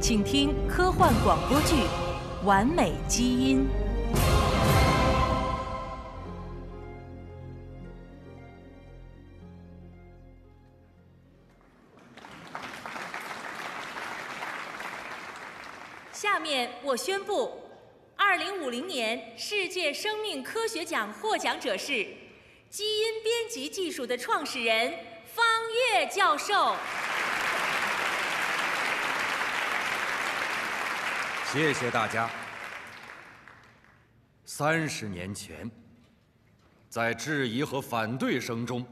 请听科幻广播剧《完美基因》。下面我宣布，二零五零年世界生命科学奖获奖者是基因编辑技术的创始人方岳教授。谢谢大家。三十年前，在质疑和反对声中，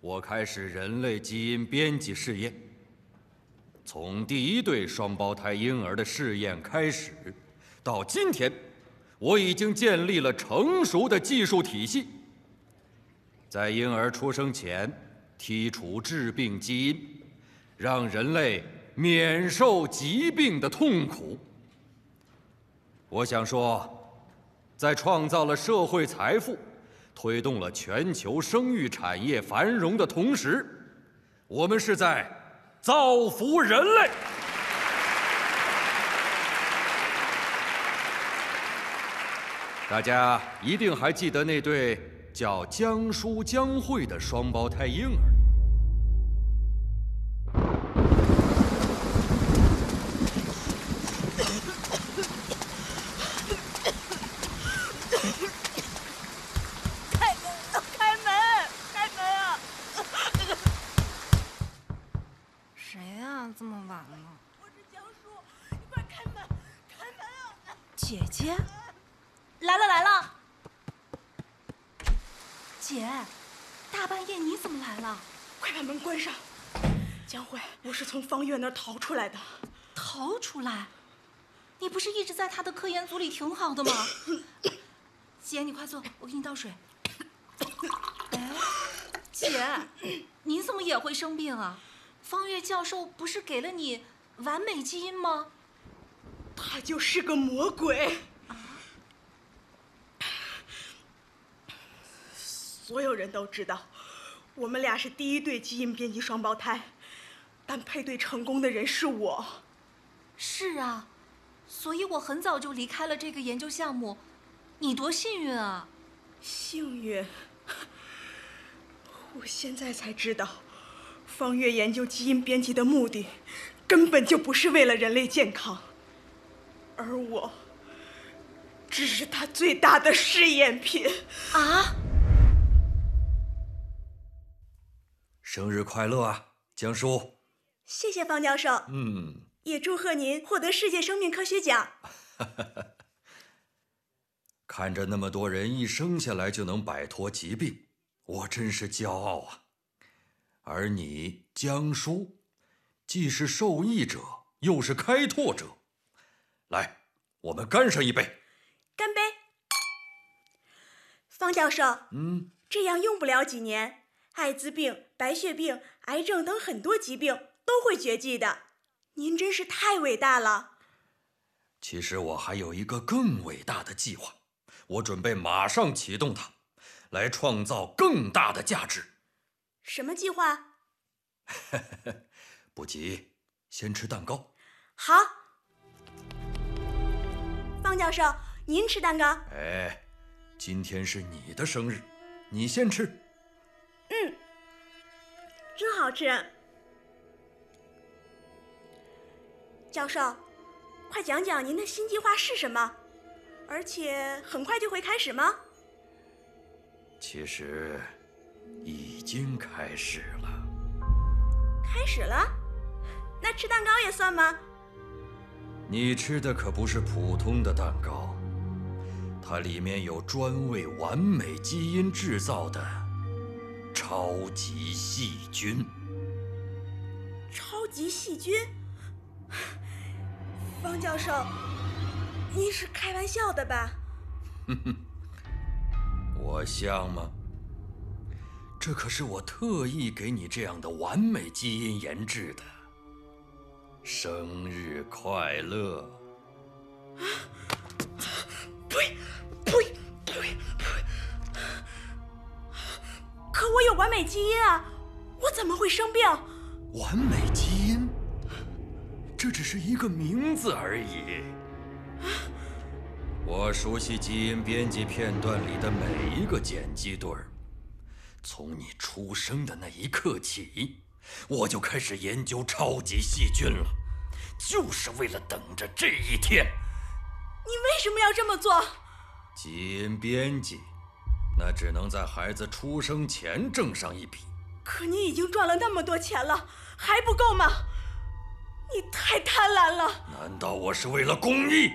我开始人类基因编辑试验。从第一对双胞胎婴儿的试验开始，到今天，我已经建立了成熟的技术体系。在婴儿出生前剔除致病基因，让人类免受疾病的痛苦。我想说，在创造了社会财富、推动了全球生育产业繁荣的同时，我们是在造福人类。大家一定还记得那对叫江叔、江慧的双胞胎婴儿。开门！开门！开门啊！谁呀、这么晚了？我是江叔，你快开门！开门啊！姐姐，来了来了。姐，大半夜你怎么来了？快把门关上！江慧，我是从方月那儿逃出来的。逃出来？你不是一直在他的科研组里挺好的吗？姐，你快坐，我给你倒水。哎，姐，你怎么也会生病啊？方月教授不是给了你完美基因吗？他就是个魔鬼。所有人都知道，我们俩是第一对基因编辑双胞胎，但配对成功的人是我。是啊，所以我很早就离开了这个研究项目。你多幸运啊！幸运。我现在才知道，方月研究基因编辑的目的，根本就不是为了人类健康，而我，只是他最大的试验品。啊，生日快乐啊，江叔！谢谢方教授，嗯，也祝贺您获得世界生命科学奖。看着那么多人一生下来就能摆脱疾病，我真是骄傲啊！而你，江叔，既是受益者，又是开拓者。来，我们干上一杯。干杯！方教授，嗯，这样用不了几年，艾滋病、白血病、癌症等很多疾病都会绝迹的。您真是太伟大了！其实我还有一个更伟大的计划，我准备马上启动它，来创造更大的价值。什么计划？不急，先吃蛋糕。好，方教授，您吃蛋糕。哎，今天是你的生日，你先吃。嗯，真好吃。教授，快讲讲您的新计划是什么？而且很快就会开始吗？其实，已经开始了。开始了？那吃蛋糕也算吗？你吃的可不是普通的蛋糕，它里面有专为完美基因制造的超级细菌。超级细菌？方教授，您是开玩笑的吧？哼 哼我像吗？这可是我特意给你这样的完美基因研制的。生日快乐！呸！呸！呸！呸！可我有完美基因啊，我怎么会生病？完美基因，这只是一个名字而已。我熟悉基因编辑片段里的每一个碱基对儿。从你出生的那一刻起，我就开始研究超级细菌了，就是为了等着这一天。你为什么要这么做？基因编辑，那只能在孩子出生前挣上一笔。可你已经赚了那么多钱了，还不够吗？你太贪婪了！难道我是为了公益？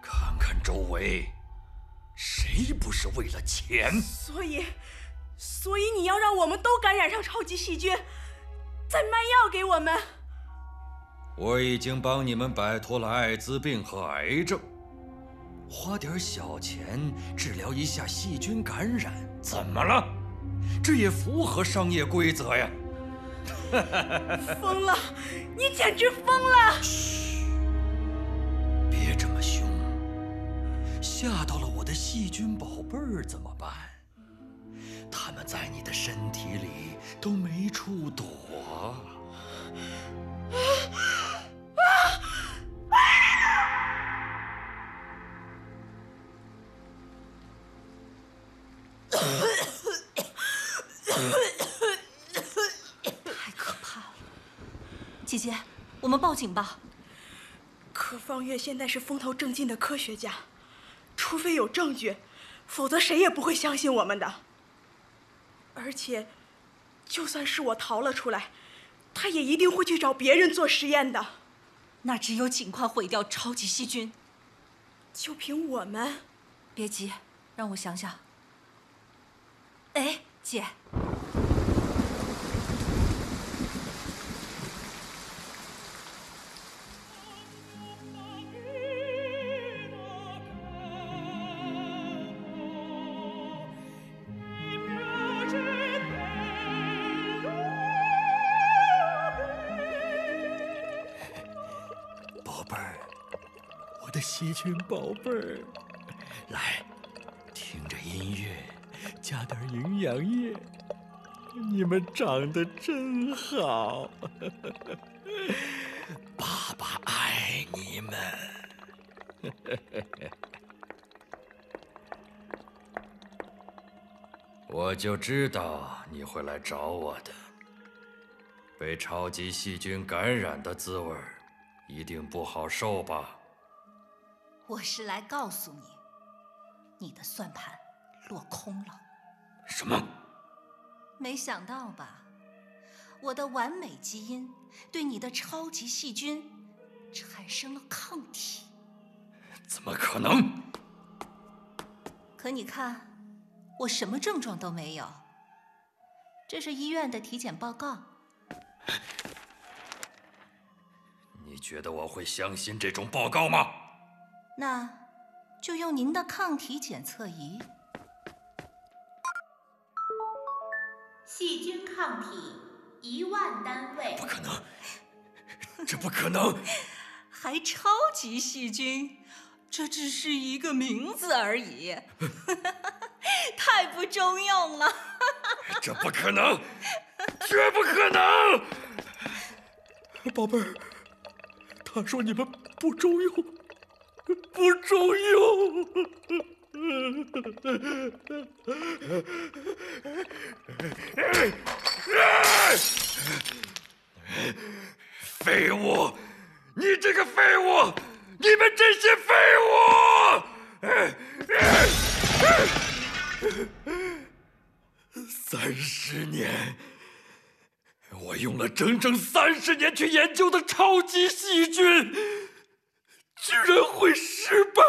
看看周围，谁不是为了钱？所以，所以你要让我们都感染上超级细菌，再卖药给我们。我已经帮你们摆脱了艾滋病和癌症，花点小钱治疗一下细菌感染，怎么了？这也符合商业规则呀！疯了，你简直疯了！嘘，别这么凶，吓到了我的细菌宝贝儿怎么办？他们在你的身体里都没处躲。太可怕了！姐姐，我们报警吧。可方月现在是风头正劲的科学家，除非有证据，否则谁也不会相信我们的。而且，就算是我逃了出来，他也一定会去找别人做实验的。那只有尽快毁掉超级细菌。就凭我们？别急，让我想想。哎，姐。宝贝儿，来，听着音乐，加点营养液。你们长得真好，爸爸爱你们。我就知道你会来找我的。被超级细菌感染的滋味。一定不好受吧？我是来告诉你，你的算盘落空了。什么？没想到吧？我的完美基因对你的超级细菌产生了抗体。怎么可能？可你看，我什么症状都没有。这是医院的体检报告。你觉得我会相信这种报告吗？那，就用您的抗体检测仪。细菌抗体一万单位。不可能，这不可能！还超级细菌，这只是一个名字而已，太不中用了。这不可能，绝不可能！宝贝儿。他说：“你们不中用，不中用。”废物！你这个废物！你们这些废物！三十年。我用了整整三十年去研究的超级细菌，居然会失败！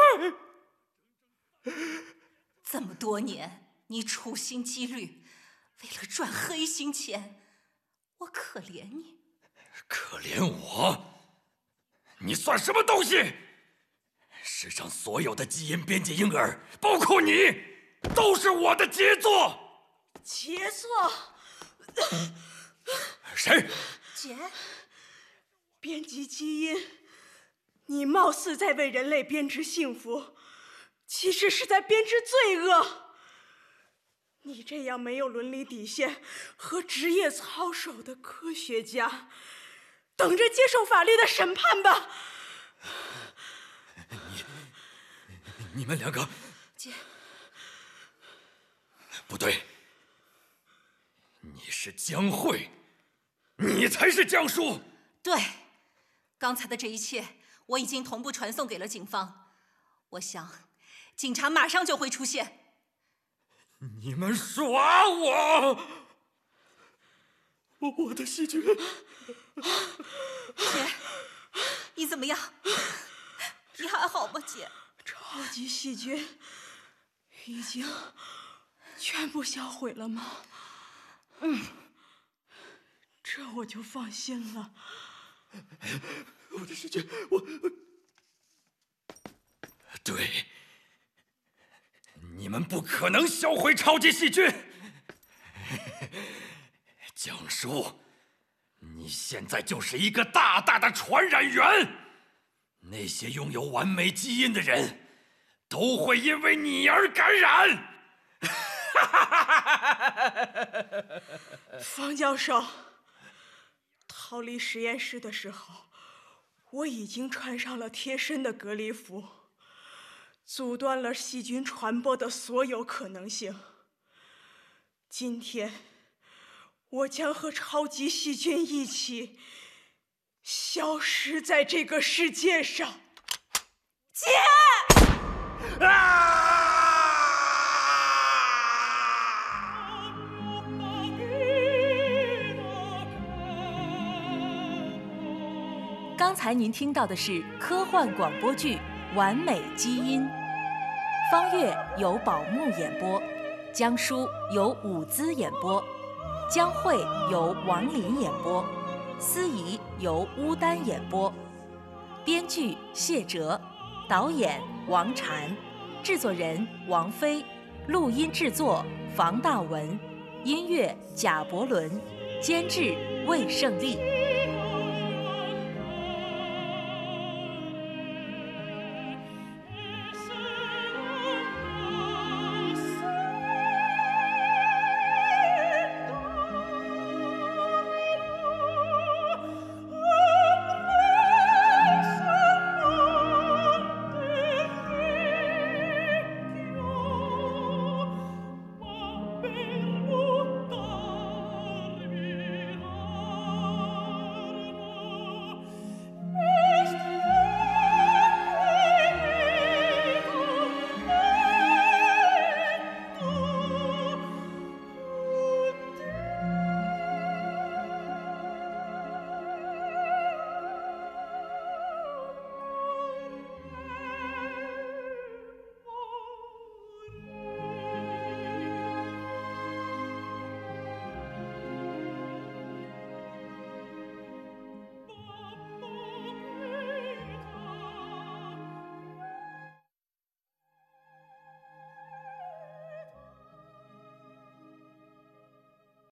这么多年，你处心积虑，为了赚黑心钱，我可怜你。可怜我？你算什么东西？世上所有的基因编辑婴儿，包括你，都是我的杰作。杰作？谁？姐，编辑基因，你貌似在为人类编织幸福，其实是在编织罪恶。你这样没有伦理底线和职业操守的科学家，等着接受法律的审判吧。你你们两个，姐，不对，你是江慧，你才是江叔。对，刚才的这一切我已经同步传送给了警方，我想警察马上就会出现。你们耍我！我的细菌，姐，你怎么样？你还好吗，姐？超级细菌已经全部销毁了吗？嗯，这我就放心了。我的世界，我对，你们不可能销毁超级细菌。江叔，你现在就是一个大大的传染源。那些拥有完美基因的人，都会因为你而感染。方教授，逃离实验室的时候，我已经穿上了贴身的隔离服，阻断了细菌传播的所有可能性。今天。我将和超级细菌一起消失在这个世界上，姐！啊！刚才您听到的是科幻广播剧《完美基因》，方月由宝木演播，江疏由伍兹演播。江慧由王林演播，司仪由乌丹演播，编剧谢哲，导演王禅，制作人王菲，录音制作房大文，音乐贾伯伦，监制魏胜利。